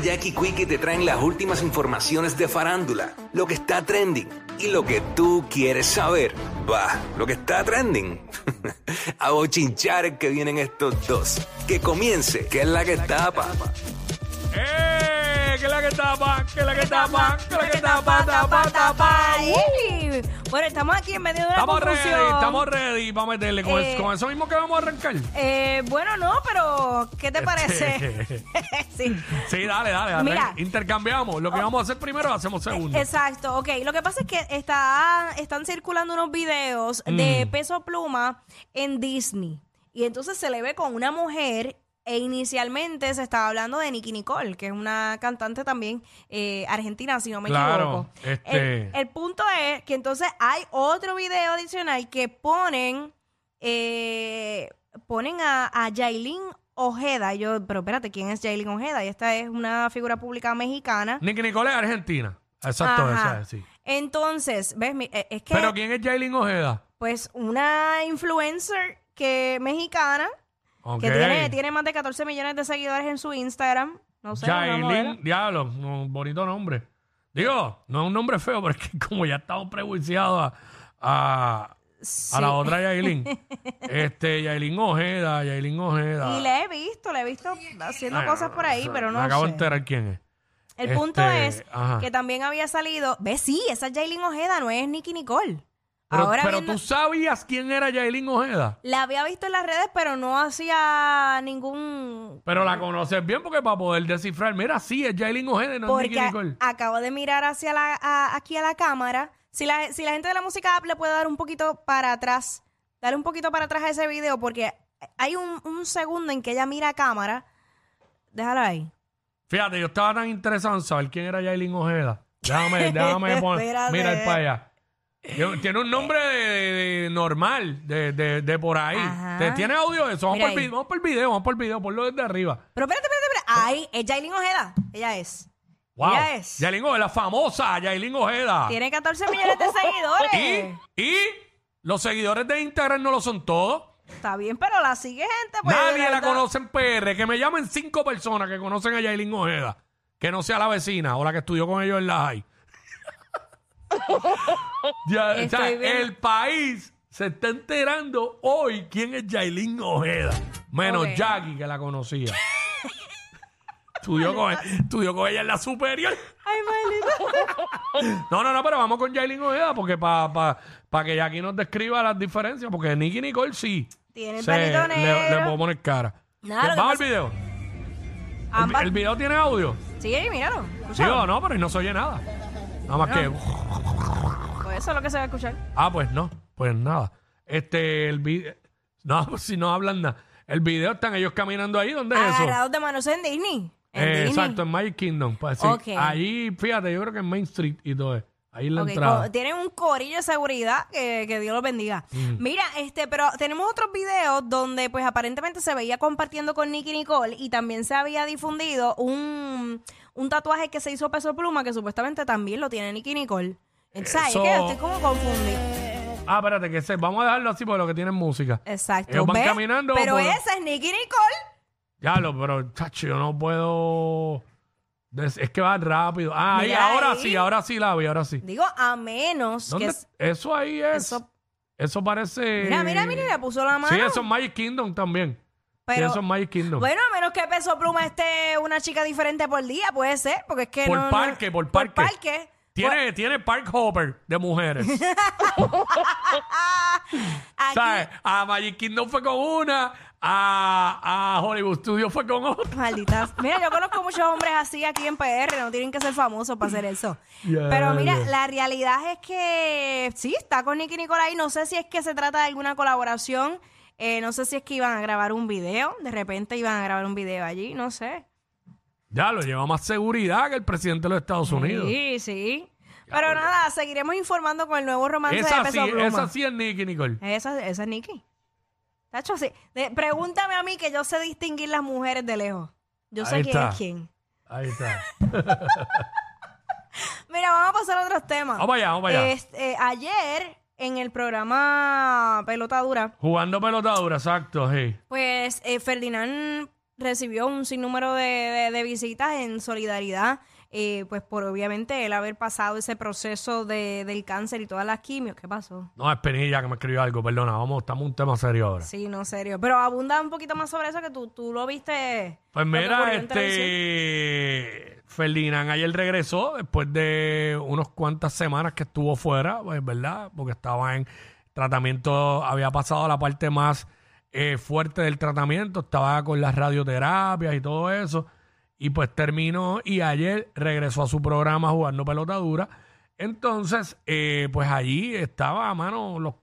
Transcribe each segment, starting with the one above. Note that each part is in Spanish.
Jackie Quickie te traen las últimas informaciones de farándula, lo que está trending y lo que tú quieres saber. Va, lo que está trending. A bochinchar que vienen estos dos. Que comience, que es la que tapa. ¡Eh! ¿Qué es la que tapa? ¿Qué es la que tapa? ¿Qué es la que tapa? Tapa, tapa. Ay, Bueno, estamos aquí en medio de una Estamos confusión. ready, estamos ready para meterle con, Eh, eso, con eso mismo que vamos a arrancar. Eh, bueno, no, pero ¿qué te parece? sí. Sí, dale, dale, dale. Mira. Intercambiamos. Lo que vamos a hacer primero hacemos segundo. Exacto, ok. Lo que pasa es que está, están circulando unos videos de Mm. peso pluma en Disney. Y entonces se le ve con una mujer. E inicialmente se estaba hablando de Nicky Nicole, que es una cantante también eh, argentina, si no me Claro, equivoco. este- El, el punto es que entonces hay otro video adicional que ponen, eh, ponen a, a Yailin Ojeda. Y yo, pero espérate, ¿quién es Yailin Ojeda? Y esta es una figura pública mexicana. Nicky Nicole es Argentina. Exacto, esa es, sí. Entonces, ¿ves? Eh, Es que, Pero ¿quién es Jailin Ojeda? pues, una influencer que mexicana Que tiene, tiene más de 14 millones de seguidores en su Instagram. No sé. Jailin, diablo, un bonito nombre. Digo, no es un nombre feo, pero es que como ya estamos prejuiciados a, a, Sí. a la otra Yailin. este, Yailin Ojeda, Yailin Ojeda. Y le he visto, le he visto haciendo Ay, cosas por ahí, pero no Me acabo de enterar quién es. El Este, punto es ajá. que también había salido. ¿Ves? Sí, esa es Jailin Ojeda, no es Nicky Nicole. Pero, Ahora pero viendo- tú sabías quién era Yailin Ojeda. La había visto en las redes, pero no hacía ningún. Pero la conoces bien porque para poder descifrar, mira, sí, es Yailin Ojeda y no es Porque Nicole. a- acabo de mirar hacia la, a- aquí a la cámara. Si la, si la gente de la música app le puede dar un poquito para atrás, darle un poquito para atrás a ese video, porque hay un, un segundo en que ella mira a cámara. Déjala ahí. Fíjate, yo estaba tan interesado en saber quién era Yailin Ojeda. Déjame, déjame poner, Espérate. mira para allá. Tiene un nombre de, normal, de, de, de por ahí. Ajá. ¿Te- ¿Tiene audio de eso? Vamos Mira por, el, ahí. vi- vamos por el video, vamos por el video, ponlo desde arriba. Pero espérate, espérate, espérate. Ay, es Jailin Ojeda. Ella es. Wow. Ella es. Yailin Ojeda, la famosa Yailin Ojeda. Tiene 14 millones de seguidores. Y, y los seguidores de Instagram no lo son todos. Está bien, pero la sigue gente. Pues, Nadie la verdad. conoce en PR. Que me llamen cinco personas que conocen a Yailin Ojeda. Que no sea la vecina o la que estudió con ellos en la high. Ya, o sea, Estoy viendo. el país se está enterando hoy quién es Yailin Ojeda. Menos Ok. Jackie, que la conocía. estudió, con, estudió con ella en la superior. Ay, maldito. No, no, no, pero vamos con Yailin Ojeda porque para pa, pa que Jackie nos describa las diferencias. Porque Nicky Nicole sí. Tiene el se- le, negro. le puedo poner cara. Nada, lo que vamos al pasa- video. El, Ambas- el video tiene audio. Sí, míralo. Sí Escúchalo. o no, pero no se oye nada. Nada más que. Pues eso es lo que se va a escuchar. Ah, pues no. Pues nada. Este, el video. No, pues si no hablan nada. El video están ellos caminando ahí. ¿Dónde es eso? Agarrados de manos en Disney. En Eh, Disney. exacto, en Magic Kingdom. Pues, sí. Ok. Ahí, fíjate, yo creo que en Main Street y todo eso. Ahí la Ok, entrada. co- tienen un corillo de seguridad que, que Dios los bendiga. Mira, este, pero tenemos otros videos donde pues aparentemente se veía compartiendo con Nicky Nicole y también se había difundido un, un tatuaje que se hizo peso pluma que supuestamente también lo tiene Nicky Nicole. Es que Eso- estoy como confundida. Ah, espérate, que se, vamos a dejarlo así porque lo que tienen música. Exacto. Ellos van ¿ves? caminando Pero por- esa es Nicky Nicole. Ya lo, pero chacho, yo no puedo. Des- Es que va rápido. Ah, ahí, Mira ahora ahí. sí, ahora sí la vi, ahora sí. Digo, a menos ¿Dónde? que... es- Eso ahí es. Eso, Eso, parece. mira, mira, mira, le puso la mano. Sí, eso es Magic Kingdom también. sí, Pero- eso es Magic Kingdom. Bueno, a menos que Peso Pluma esté una chica diferente por día, puede ser, porque es que Por no- no- parque, por parque. Por parque. Tiene, tiene Park Hopper de mujeres. Aquí, ¿Sabes? A Magic Kingdom fue con una, a, a Hollywood Studios fue con otra. malditas. Mira, yo conozco muchos hombres así aquí en PR, no tienen que ser famosos para hacer eso. Ya, Pero mira, ya. la realidad es que sí, está con Nicky Nicolai. No sé si es que se trata de alguna colaboración. eh, no sé si es que iban a grabar un video. De repente iban a grabar un video allí, no sé. Ya lo lleva más seguridad que el presidente de los Estados Unidos. Sí, sí. Pero nada, seguiremos informando con el nuevo romance de Peso sí, Pluma. esa sí es Nicky Nicole. Esa, esa es Nicky. Tacho, sí. De- pregúntame a mí que yo sé distinguir las mujeres de lejos. Yo sé Ahí quién está. es quién. Ahí está. Mira, vamos a pasar a otros temas. Vamos allá, vamos allá. Este, ayer, en el programa Pelota Dura, Jugando pelotadura, exacto, sí. pues eh, Ferdinand recibió un sinnúmero de, de- de visitas en solidaridad, eh, pues por obviamente él haber pasado ese proceso de, del cáncer y todas las quimios. ¿Qué pasó? No, es Penilla que me escribió algo, perdona, vamos, estamos en un tema serio ahora. Sí, no, serio. Pero abunda un poquito más sobre eso que tú, tú lo viste. Pues lo mira, este Ferdinand ayer regresó después de unas cuantas semanas que estuvo fuera, pues verdad, porque estaba en tratamiento, había pasado a la parte más eh, fuerte del tratamiento, estaba con las radioterapias y todo eso, y pues terminó y ayer regresó a su programa jugando pelota dura. Entonces, eh, pues allí estaba, mano, los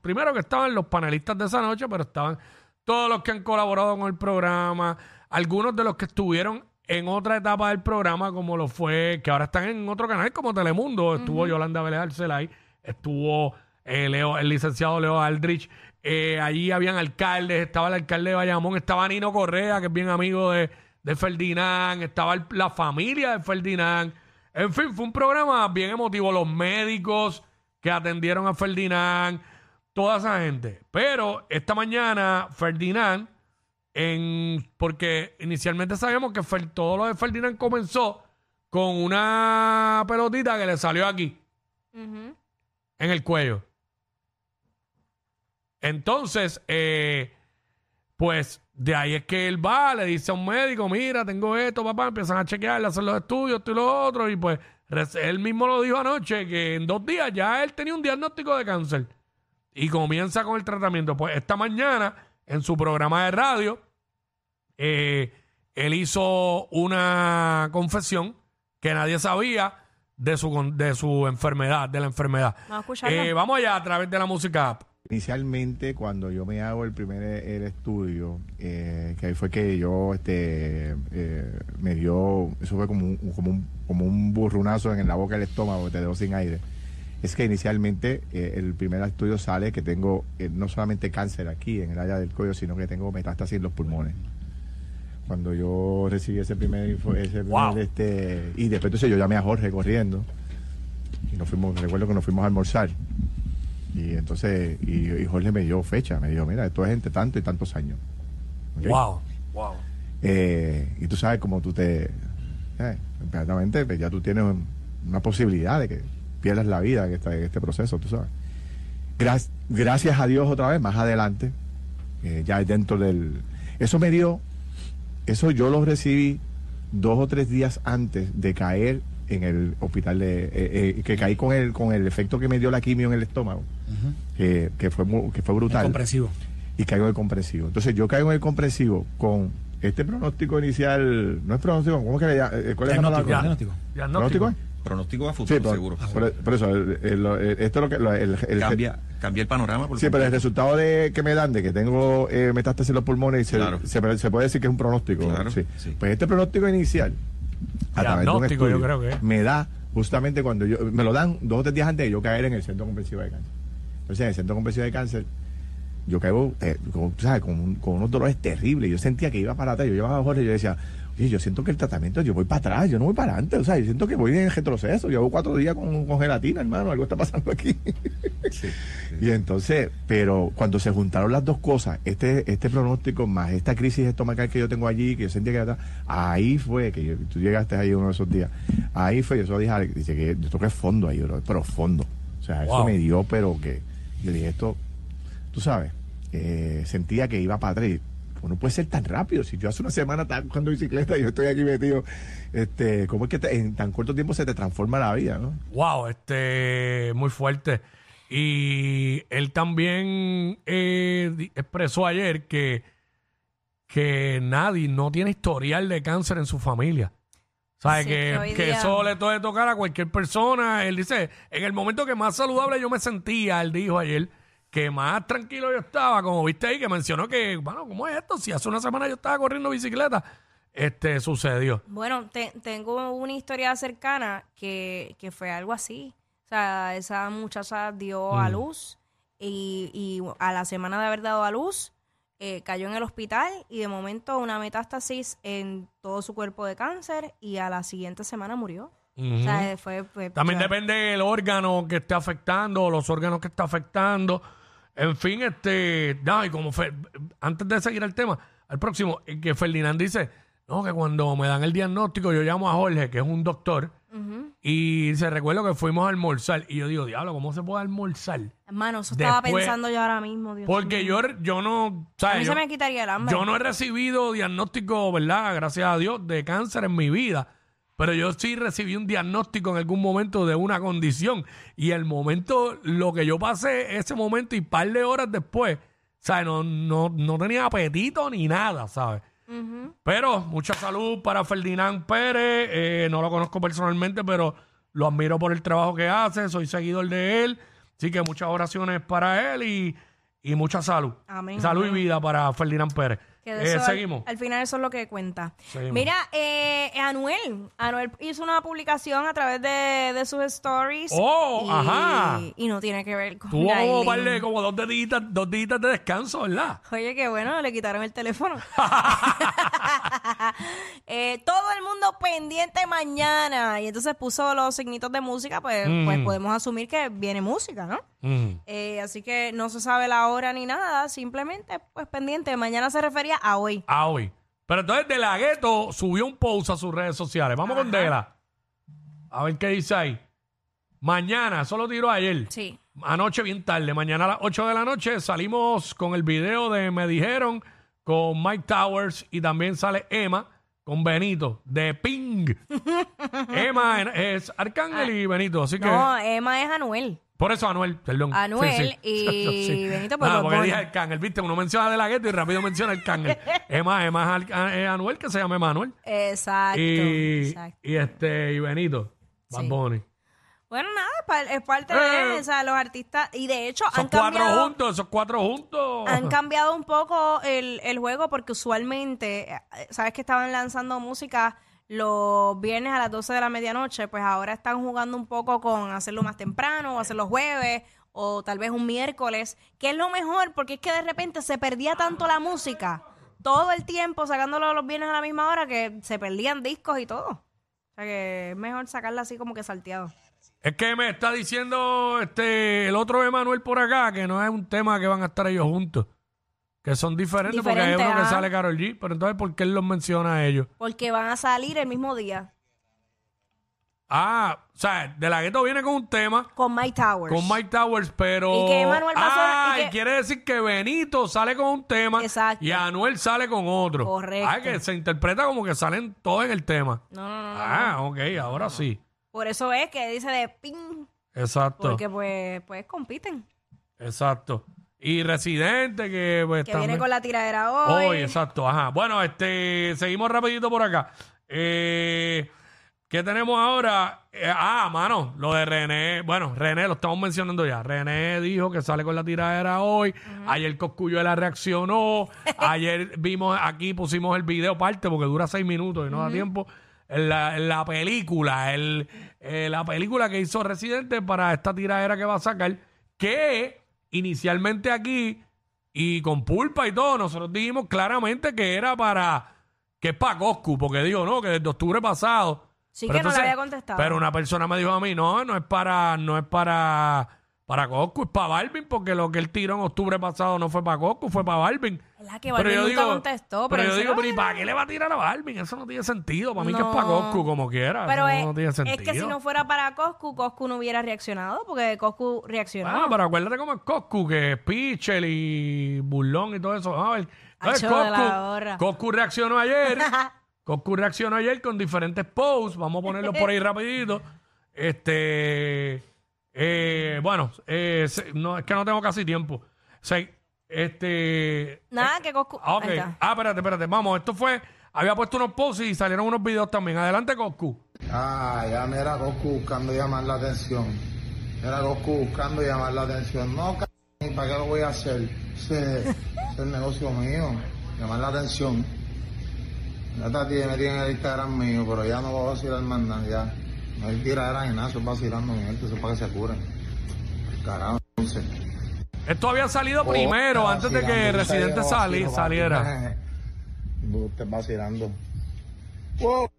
primero que estaban los panelistas de esa noche, pero estaban todos los que han colaborado con el programa, algunos de los que estuvieron en otra etapa del programa, como lo fue, que ahora están en otro canal como Telemundo, estuvo Yolanda Vélez Arcelay, estuvo eh, Leo, el licenciado Leo Aldrich, eh, allí habían alcaldes, estaba el alcalde de Bayamón, estaba Nino Correa, que es bien amigo de, de Ferdinand, estaba el- la familia de Ferdinand, en fin, fue un programa bien emotivo, los médicos que atendieron a Ferdinand, toda esa gente. Pero esta mañana Ferdinand, en, porque inicialmente sabíamos que Fer- todo lo de Ferdinand comenzó con una pelotita que le salió aquí, en el cuello. Entonces, eh, pues de ahí es que él va, le dice a un médico, mira, tengo esto, papá, empiezan a chequear, a hacer los estudios, esto y lo otro, y pues él mismo lo dijo anoche, que en dos días ya él tenía un diagnóstico de cáncer y comienza con el tratamiento. Pues esta mañana, en su programa de radio, eh, él hizo una confesión que nadie sabía de su, de su enfermedad, de la enfermedad. Vamos a. Eh, vamos allá a través de la música app. Inicialmente, cuando yo me hago el primer el estudio, eh, que ahí fue que yo este, eh, me dio, eso fue como un, como, un, como un burrunazo en la boca del estómago, te dejó sin aire. Es que inicialmente eh, el primer estudio sale que tengo no solamente cáncer aquí en el área del cuello, sino que tengo metástasis en los pulmones. Cuando yo recibí ese primer, ese primer, Wow. este, y después entonces yo llamé a Jorge corriendo y nos fuimos, recuerdo que nos fuimos a almorzar. Y entonces, y, y Jorge me dio fecha, me dijo, mira, esto es entre tanto y tantos años. Wow. Wow. Eh, y tú sabes cómo tú te... eh, pues, ya tú tienes un- una posibilidad de que pierdas la vida en, esta- en este proceso, tú sabes. Gra- gracias a Dios otra vez, más adelante, eh, ya dentro del... Eso me dio, eso yo lo recibí dos o tres días antes de caer en el hospital de... eh, eh, que caí con el, con el efecto que me dio la quimio en el estómago, que, que fue, mu- que fue brutal comprensivo. y caigo en el comprensivo. Entonces yo caigo en el comprensivo con este pronóstico inicial, no es pronóstico, ¿cómo que le llama? Eh, ¿Cuál es la palabra? Diagnóstico, Diagnóstico. ¿Pronóstico? es? Pronóstico a Sí, futuro, pero- seguro. por, por eso, el- el- el- esto es lo que... lo- el, el- Cambia, cambia el panorama. Por Sí, pero el resultado de que me dan de que tengo eh, metástasis en los pulmones, se, Claro. se, se puede decir que es un pronóstico. Claro, sí. sí. Pues este pronóstico inicial, a través de un Diagnóstico, yo creo que es. me da justamente cuando yo... Me lo dan dos o tres días antes de yo caer en el centro comprensivo de cáncer. Entonces, en el centro comprensivo de cáncer, yo caigo, eh, con, sabes, con, con unos dolores terribles. Yo sentía que iba para atrás. Yo llevaba a Jorge y yo decía, oye, yo siento que el tratamiento, yo voy para atrás, yo no voy para adelante. O sea, yo siento que voy en retroceso. Llevo cuatro días con, con gelatina, hermano. Algo está pasando aquí. Sí, sí. Y entonces, pero cuando se juntaron las dos cosas, este, este pronóstico más esta crisis estomacal que yo tengo allí, que yo sentía que era, ahí fue, que yo- tú llegaste ahí uno de esos días, ahí fue, yo solo dije, dice que yo toqué fondo ahí, bro, pero fondo. O sea, eso me dio, pero que, yo dije, esto, tú sabes, eh, sentía que iba para atrás. y, ¿Cómo no puede ser tan rápido? Si yo hace una semana estaba jugando bicicleta y yo estoy aquí metido, este, ¿cómo es que en tan corto tiempo se te transforma la vida? Wow, este, muy fuerte. Y él también eh, expresó ayer que, que nadie no tiene historial de cáncer en su familia. ¿Sabes? Sí, que, que eso le puede tocar a cualquier persona. Él dice, en el momento que más saludable yo me sentía, él dijo ayer, que más tranquilo yo estaba, como viste ahí, que mencionó que, bueno, ¿cómo es esto? Si hace una semana yo estaba corriendo bicicleta, este sucedió. Bueno, te- tengo una historia cercana que, que fue algo así. O sea, esa muchacha dio Mm. a luz y, y a la semana de haber dado a luz eh, cayó en el hospital y de momento una metástasis en todo su cuerpo de cáncer y a la siguiente semana murió. O sea, fue... fue- También depende del órgano que esté afectando, o los órganos que está afectando. En fin, este, no, y como fue, antes de seguir el tema, al próximo. eh, Que Ferdinand dice, no, que cuando me dan el diagnóstico yo llamo a Jorge, que es un doctor, y se recuerdo que fuimos a almorzar. Y yo digo, diablo, ¿cómo se puede almorzar? Hermano, eso estaba Después- pensando yo ahora mismo, Dios Porque mío. yo, yo no, A ¿sabes? mí Yo, se me quitaría el hambre. yo no he recibido diagnóstico, ¿verdad? Gracias a Dios, de cáncer en mi vida. Pero yo sí recibí un diagnóstico en algún momento de una condición. Y el momento, lo que yo pasé ese momento y par de horas después, ¿sabes? No, no, no tenía apetito ni nada, ¿sabes? Pero mucha salud para Ferdinand Pérez. Eh, no lo conozco personalmente, pero lo admiro por el trabajo que hace. Soy seguidor de él. Así que muchas oraciones para él y, y mucha salud. Amén, Salud y vida para Ferdinand Pérez. Que de Eh, eso seguimos. Al, final eso es lo que cuenta. Seguimos. Mira, eh, Anuel. Anuel hizo una publicación a través de, de sus stories. Oh, y, ajá. Y no tiene que ver con Tuvo como, Yailin. par de- como dos deditas, dos deditas de descanso, ¿verdad? Oye, qué bueno, le quitaron el teléfono. Eh, todo el mundo pendiente mañana. Y entonces puso los signitos de música, pues, Mm. pues podemos asumir que viene música, ¿no? Mm. Eh, así que no se sabe la hora ni nada, simplemente pues pendiente. Mañana se refería a hoy. A hoy. Pero entonces De La Ghetto subió un post a sus redes sociales. Vamos con Dela. A ver qué dice ahí. Mañana, eso lo tiró ayer. Sí. Anoche bien tarde, mañana a las 8 de la noche salimos con el video de Me Dijeron con Mike Towers y también sale Emma con Benito de Ping. Emma es Arcángel y Benito, así que No, Emma es Anuel. por eso Anuel, perdón. Anuel y Benito, pues, Nada, porque dije Arcángel, viste, uno menciona de la gueto y rápido menciona Arcángel. Emma, Emma es Anuel que se llama Emanuel. Exacto. Y, exacto. y este y Benito, Bad. Bunny. Bueno, nada, es par- es parte Eh. de o sea, los artistas. Y de hecho, Esos han cuatro cambiado, juntos, esos cuatro juntos. han cambiado un poco el, el juego porque usualmente, eh, sabes que estaban lanzando música los viernes a las 12 de la medianoche, pues ahora están jugando un poco con hacerlo más temprano o hacerlo jueves o tal vez un miércoles, que es lo mejor porque es que de repente se perdía tanto la música todo el tiempo sacándolo los viernes a la misma hora que se perdían discos y todo. O sea que es mejor sacarla así como que salteado. Es que me está diciendo este el otro Emanuel por acá que no es un tema que van a estar ellos juntos. Que son diferentes porque hay uno que ah. sale Carol G. Pero entonces, ¿por qué él los menciona a ellos? Porque van a salir el mismo día Ah, o sea, De La Gueto viene con un tema con Mike Towers. con Mike Towers, pero. Y que Emanuel va a Ah, sonar- y y que- quiere decir que Benito sale con un tema Exacto. y Anuel sale con otro. Correcto. Ah, que se interpreta como que salen todos en el tema. No, no, no, no. Ah, ok, ahora sí. Por eso es que dice de ping, Exacto. porque pues, pues compiten. Exacto. Y Residente, que pues Que también- viene con la tiradera hoy. Hoy, exacto, ajá. Bueno, este, seguimos rapidito por acá. Eh, ¿Qué tenemos ahora? Eh, ah, mano, lo de René. Bueno, René lo estamos mencionando ya. René dijo que sale con la tiradera hoy. Ayer Coscuyuela reaccionó. Ayer vimos aquí, pusimos el video parte porque dura seis minutos y no da tiempo. En la, la película, el, eh, la película que hizo Residente para esta tiradera que va a sacar, que inicialmente aquí y con pulpa y todo, nosotros dijimos claramente que era para, que es para Coscu, porque digo, no, que desde octubre pasado. Sí Pero que no le había contestado. Pero una persona me dijo a mí, no, no es para, no es para, para Coscu, es para Balvin, porque lo que él tiró en octubre pasado no fue para Coscu, fue para Balvin. ¿Verdad que Balvin nunca contestó? Pero, Pero yo digo, pero ¿y para qué le va a tirar a Balvin? Eso no tiene sentido. Para mí que es para Coscu, como quiera. Pero Eso es, no tiene sentido. es que si no fuera para Coscu, Coscu no hubiera reaccionado, porque Coscu reaccionó. Ah, pero acuérdate cómo es Coscu, que es Pichel y Burlón y todo eso. A ver, gorra. Coscu reaccionó ayer. Coscu reaccionó ayer con diferentes posts. Vamos a ponerlos por ahí rapidito. Este, eh, bueno, eh, no, es que no tengo casi tiempo. Se- este, Nada, que Coscu... ah, ok. Ahí está. Ah, espérate, espérate. Vamos, esto fue, había puesto unos posts y salieron unos videos también. Adelante, Coscu. Ah, ya mira Goku buscando llamar la atención. Mira Goku buscando llamar la atención. No, c ¿y ¿para qué lo voy a hacer? Ese es el negocio mío, llamar la atención. Ya está, tiene, me tiene el Instagram mío, pero ya no voy a vacilar más nada, ya. No hay tiradera ni nada, eso es vacilando mi gente, eso es para que se curen. Carajo, entonces. Esto había salido primero, antes de que vacilando, Residente sali- saliera. Usted vacilando. Wow.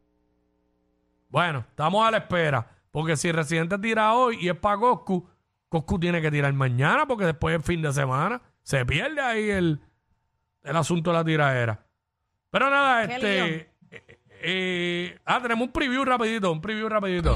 Bueno, estamos a la espera. Porque si Residente tira hoy y es para Coscu, Coscu tiene que tirar mañana porque después es fin de semana. Se pierde ahí el, el asunto de la tiradera. Pero nada, Qué este. eh, eh, ah, tenemos un preview rapidito, un preview rapidito.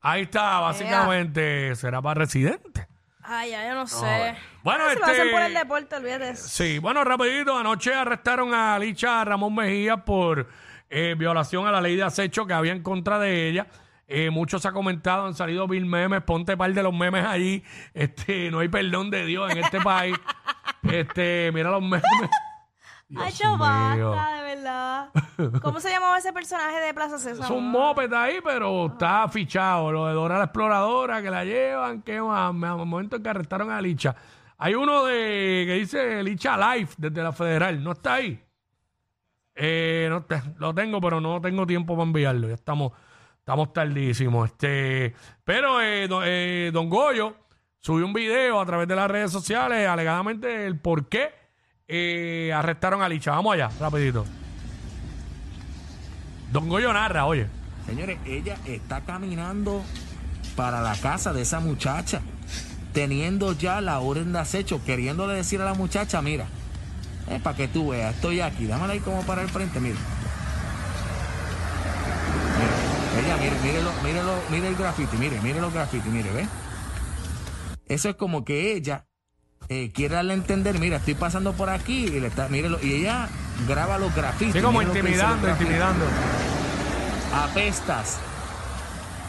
Ahí está, básicamente, será para residente. Ay, ya, yo no sé. Bueno, Ah, si lo este- hacen por el deporte, olvídate eso. Sí, bueno, rapidito, anoche arrestaron a Licha Ramón Mejía por eh, violación a la ley de acecho que había en contra de ella. Eh, muchos se ha comentado, han salido mil memes, ponte par de los memes allí. Este, no hay perdón de Dios en este país. Este, mira los memes. Mío. basta, de verdad. ¿Cómo se llamaba ese personaje de Plaza César? Es un moped ahí, pero está fichado. Lo de Dora la Exploradora, que la llevan, que más, al momento en que arrestaron a Licha. Hay uno de que dice Licha Life desde la Federal, ¿no está ahí? Eh, no te- lo tengo, pero no tengo tiempo para enviarlo. Ya estamos, estamos tardísimos. Este, pero eh, do- eh, Don Goyo subió un video a través de las redes sociales, alegadamente el por qué eh, arrestaron a Licha. Vamos allá, rapidito. Don Goyo narra, oye. Señores, ella está caminando para la casa de esa muchacha, teniendo ya la orden de acecho, queriéndole decir a la muchacha, mira, para que tú veas, estoy aquí, dámela ahí como para el frente, mira. Ella, mire, mírelo, mírelo, mire el graffiti, mire, mire los graffiti, mire, ¿ve? Eso es como que ella eh, quiere darle a entender, mira, estoy pasando por aquí, y, le está, mírelo, y ella graba los grafitis. Sí, como intimidando, grafitis. intimidando. Apestas.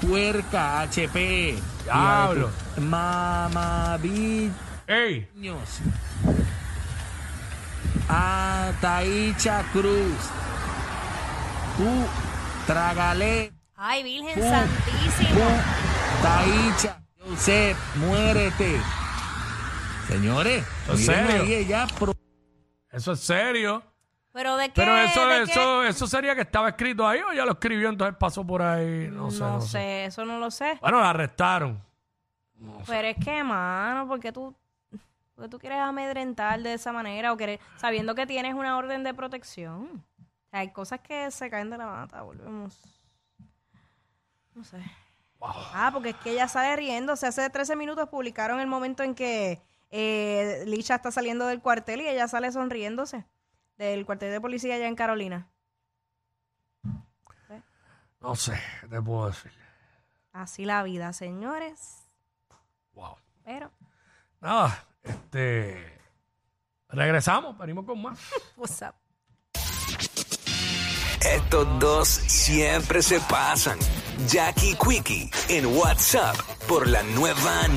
Puerca, HP. Diablo. Mamabiños. ¡Ey! Ataicha Cruz. Tú, tragale. Ay, Virgen Santísima. Taicha. Josep, muérete. Señores, ¿En miren serio? pro- Eso es serio. Pero de qué. Pero eso, de qué? eso, eso sería que estaba escrito ahí o ya lo escribió, entonces pasó por ahí. No sé. no no sé, sé. eso no lo sé. Bueno, la arrestaron. Pero es que, mano, ¿por qué tú, por qué tú quieres amedrentar de esa manera o quieres, sabiendo que tienes una orden de protección? O sea, hay cosas que se caen de la mata, volvemos. No sé. Ah, porque es que ella sale riendo. O sea, hace 13 minutos publicaron el momento en que eh, Licha está saliendo del cuartel y ella sale sonriéndose del cuartel de policía allá en Carolina. No sé, ¿qué te puedo decir? Así la vida, señores. Wow. Pero, Nada, este. Regresamos, venimos con más. what's up? Estos dos siempre se pasan. Jackie Quickie en WhatsApp por la nueva